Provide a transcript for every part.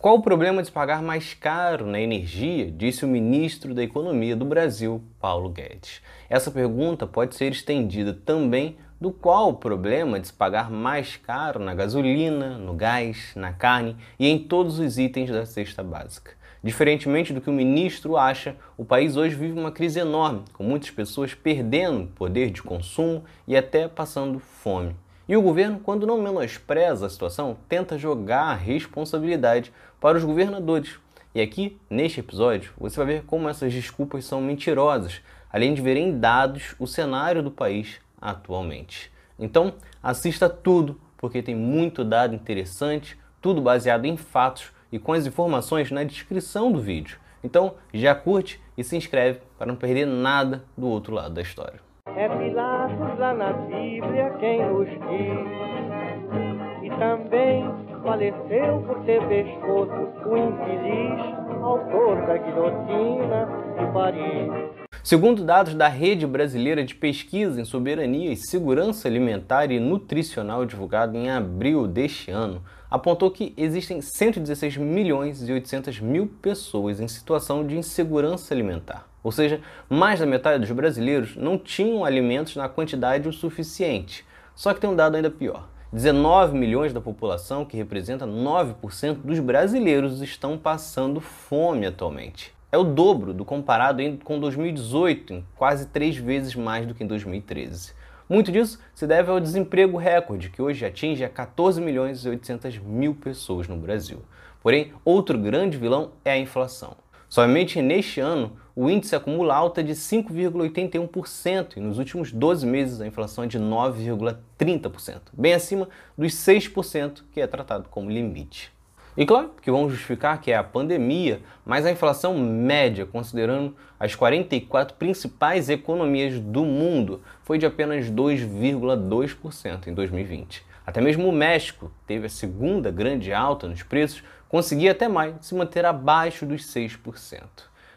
Qual o problema de pagar mais caro na energia? Disse o ministro da Economia do Brasil, Paulo Guedes. Essa pergunta pode ser estendida também do qual o problema de se pagar mais caro na gasolina, no gás, na carne e em todos os itens da cesta básica. Diferentemente do que o ministro acha, o país hoje vive uma crise enorme, com muitas pessoas perdendo poder de consumo e até passando fome. E o governo, quando não menospreza a situação, tenta jogar a responsabilidade para os governadores. E aqui, neste episódio, você vai ver como essas desculpas são mentirosas, além de ver em dados o cenário do país atualmente. Então, assista tudo, porque tem muito dado interessante, tudo baseado em fatos e com as informações na descrição do vídeo. Então, já curte e se inscreve para não perder nada do outro lado da história. É Pilatos lá na Bíblia quem nos diz. E também faleceu por ter pescoço o infeliz autor da guilhotina de Paris. Segundo dados da Rede Brasileira de Pesquisa em Soberania e Segurança Alimentar e Nutricional divulgado em abril deste ano, apontou que existem 116 milhões e 800 mil pessoas em situação de insegurança alimentar. Ou seja, mais da metade dos brasileiros não tinham alimentos na quantidade o suficiente. Só que tem um dado ainda pior. 19 milhões da população, que representa 9% dos brasileiros, estão passando fome atualmente. É o dobro do comparado com 2018, quase três vezes mais do que em 2013. Muito disso se deve ao desemprego recorde, que hoje atinge a 14 milhões e 800 mil pessoas no Brasil. Porém, outro grande vilão é a inflação. Somente neste ano, o índice acumula alta de 5,81% e nos últimos 12 meses a inflação é de 9,30%, bem acima dos 6% que é tratado como limite. E claro que vão justificar que é a pandemia, mas a inflação média, considerando as 44 principais economias do mundo, foi de apenas 2,2% em 2020. Até mesmo o México teve a segunda grande alta nos preços, conseguia até mais se manter abaixo dos 6%.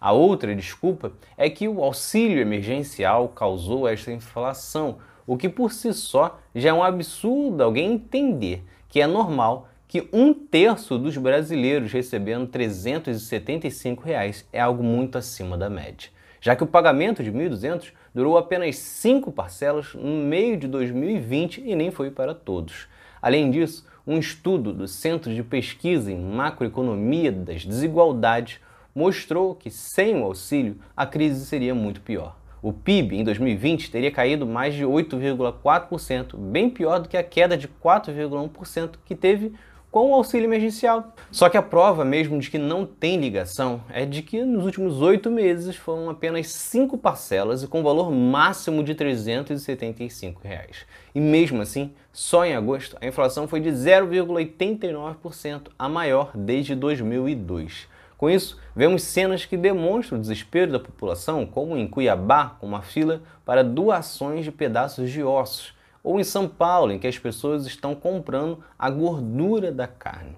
A outra desculpa é que o auxílio emergencial causou esta inflação, o que por si só já é um absurdo alguém entender que é normal que um terço dos brasileiros recebendo 375 reais é algo muito acima da média, já que o pagamento de 1.200 durou apenas cinco parcelas no meio de 2020 e nem foi para todos. Além disso, um estudo do Centro de Pesquisa em Macroeconomia das Desigualdades mostrou que sem o auxílio a crise seria muito pior. O PIB em 2020 teria caído mais de 8,4%, bem pior do que a queda de 4,1% que teve com o auxílio emergencial. Só que a prova mesmo de que não tem ligação é de que nos últimos oito meses foram apenas cinco parcelas e com valor máximo de 375 reais. E mesmo assim, só em agosto, a inflação foi de 0,89%, a maior desde 2002. Com isso, vemos cenas que demonstram o desespero da população, como em Cuiabá, com uma fila para doações de pedaços de ossos ou em São Paulo, em que as pessoas estão comprando a gordura da carne.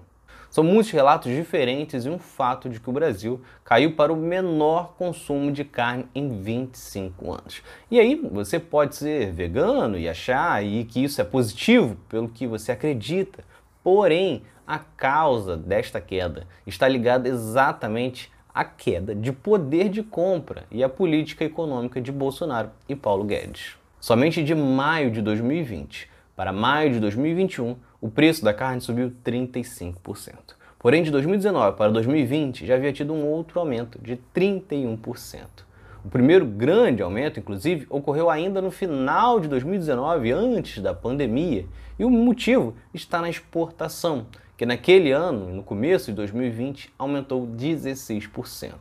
São muitos relatos diferentes e um fato de que o Brasil caiu para o menor consumo de carne em 25 anos. E aí você pode ser vegano e achar aí que isso é positivo pelo que você acredita. Porém, a causa desta queda está ligada exatamente à queda de poder de compra e à política econômica de Bolsonaro e Paulo Guedes. Somente de maio de 2020 para maio de 2021, o preço da carne subiu 35%. Porém, de 2019 para 2020 já havia tido um outro aumento de 31%. O primeiro grande aumento, inclusive, ocorreu ainda no final de 2019, antes da pandemia, e o motivo está na exportação, que naquele ano, no começo de 2020, aumentou 16%.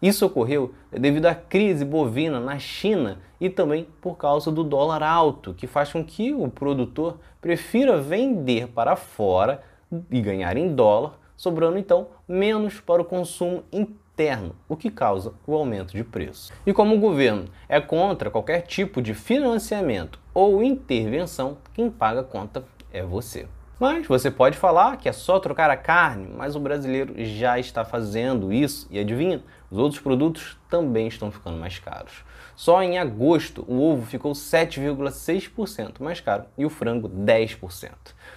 Isso ocorreu devido à crise bovina na China e também por causa do dólar alto, que faz com que o produtor prefira vender para fora e ganhar em dólar, sobrando então menos para o consumo interno, o que causa o aumento de preço. E como o governo é contra qualquer tipo de financiamento ou intervenção, quem paga a conta é você. Mas você pode falar que é só trocar a carne, mas o brasileiro já está fazendo isso e adivinha? Os outros produtos também estão ficando mais caros. Só em agosto o ovo ficou 7,6% mais caro e o frango 10%.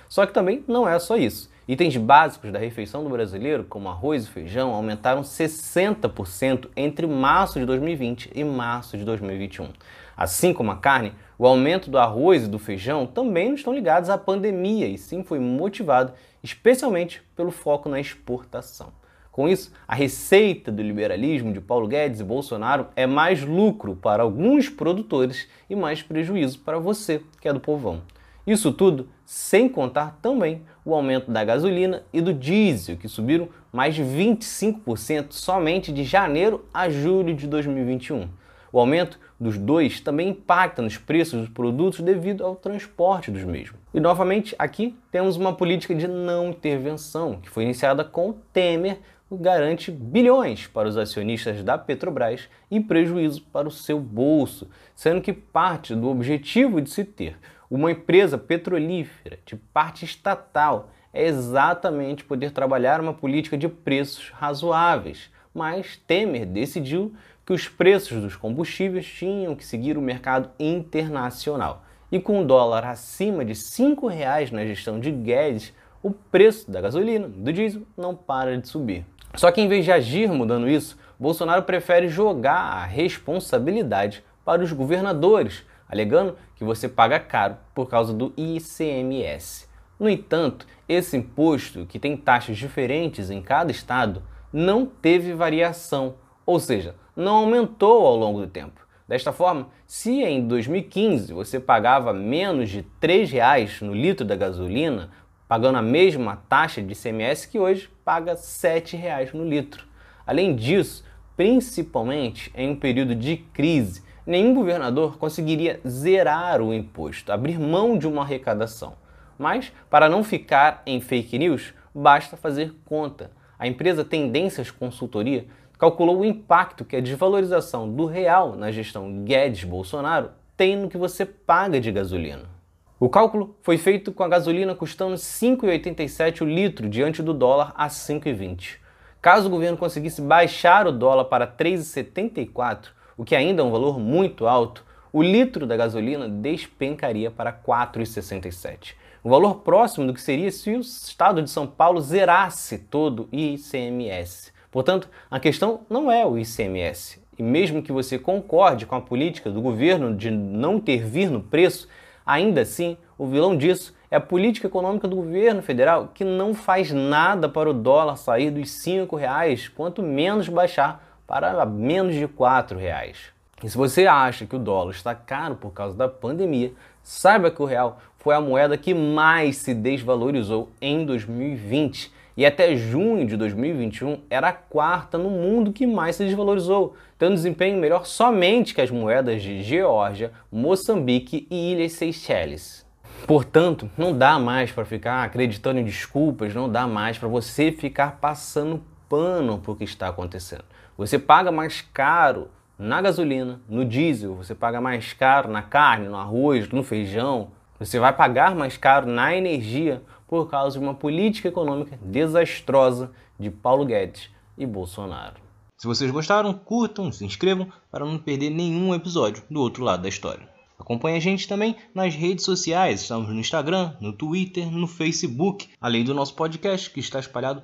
Só que também não é só isso. Itens básicos da refeição do brasileiro, como arroz e feijão, aumentaram 60% entre março de 2020 e março de 2021. Assim como a carne, o aumento do arroz e do feijão também não estão ligados à pandemia e sim foi motivado especialmente pelo foco na exportação. Com isso, a receita do liberalismo de Paulo Guedes e Bolsonaro é mais lucro para alguns produtores e mais prejuízo para você, que é do povão. Isso tudo sem contar também o aumento da gasolina e do diesel, que subiram mais de 25% somente de janeiro a julho de 2021. O aumento dos dois também impacta nos preços dos produtos devido ao transporte dos mesmos. E novamente, aqui temos uma política de não intervenção que foi iniciada com Temer, que garante bilhões para os acionistas da Petrobras e prejuízo para o seu bolso, sendo que parte do objetivo de se ter uma empresa petrolífera de parte estatal é exatamente poder trabalhar uma política de preços razoáveis. Mas Temer decidiu que os preços dos combustíveis tinham que seguir o mercado internacional. E com o dólar acima de R$ reais na gestão de Guedes, o preço da gasolina, do diesel, não para de subir. Só que em vez de agir mudando isso, Bolsonaro prefere jogar a responsabilidade para os governadores, alegando que você paga caro por causa do ICMS. No entanto, esse imposto, que tem taxas diferentes em cada estado, não teve variação, ou seja, não aumentou ao longo do tempo. Desta forma, se em 2015 você pagava menos de R$ reais no litro da gasolina, pagando a mesma taxa de ICMS que hoje paga R$ reais no litro. Além disso, principalmente em um período de crise, nenhum governador conseguiria zerar o imposto, abrir mão de uma arrecadação. Mas, para não ficar em fake news, basta fazer conta. A empresa Tendências Consultoria calculou o impacto que a desvalorização do real na gestão Guedes-Bolsonaro tem no que você paga de gasolina. O cálculo foi feito com a gasolina custando R$ 5,87 o litro diante do dólar a 5,20. Caso o governo conseguisse baixar o dólar para 3,74, o que ainda é um valor muito alto, o litro da gasolina despencaria para 4,67. Um valor próximo do que seria se o estado de São Paulo zerasse todo o ICMS. Portanto, a questão não é o ICMS. E mesmo que você concorde com a política do governo de não intervir no preço, ainda assim, o vilão disso é a política econômica do governo federal que não faz nada para o dólar sair dos R$ reais, quanto menos baixar para menos de R$ reais. E se você acha que o dólar está caro por causa da pandemia, saiba que o real foi a moeda que mais se desvalorizou em 2020 e até junho de 2021 era a quarta no mundo que mais se desvalorizou, tendo desempenho melhor somente que as moedas de Geórgia, Moçambique e Ilhas Seychelles. Portanto, não dá mais para ficar acreditando em desculpas, não dá mais para você ficar passando pano para o que está acontecendo. Você paga mais caro na gasolina, no diesel, você paga mais caro na carne, no arroz, no feijão, você vai pagar mais caro na energia por causa de uma política econômica desastrosa de Paulo Guedes e Bolsonaro. Se vocês gostaram, curtam, se inscrevam para não perder nenhum episódio do outro lado da história. Acompanhe a gente também nas redes sociais, estamos no Instagram, no Twitter, no Facebook, além do nosso podcast que está espalhado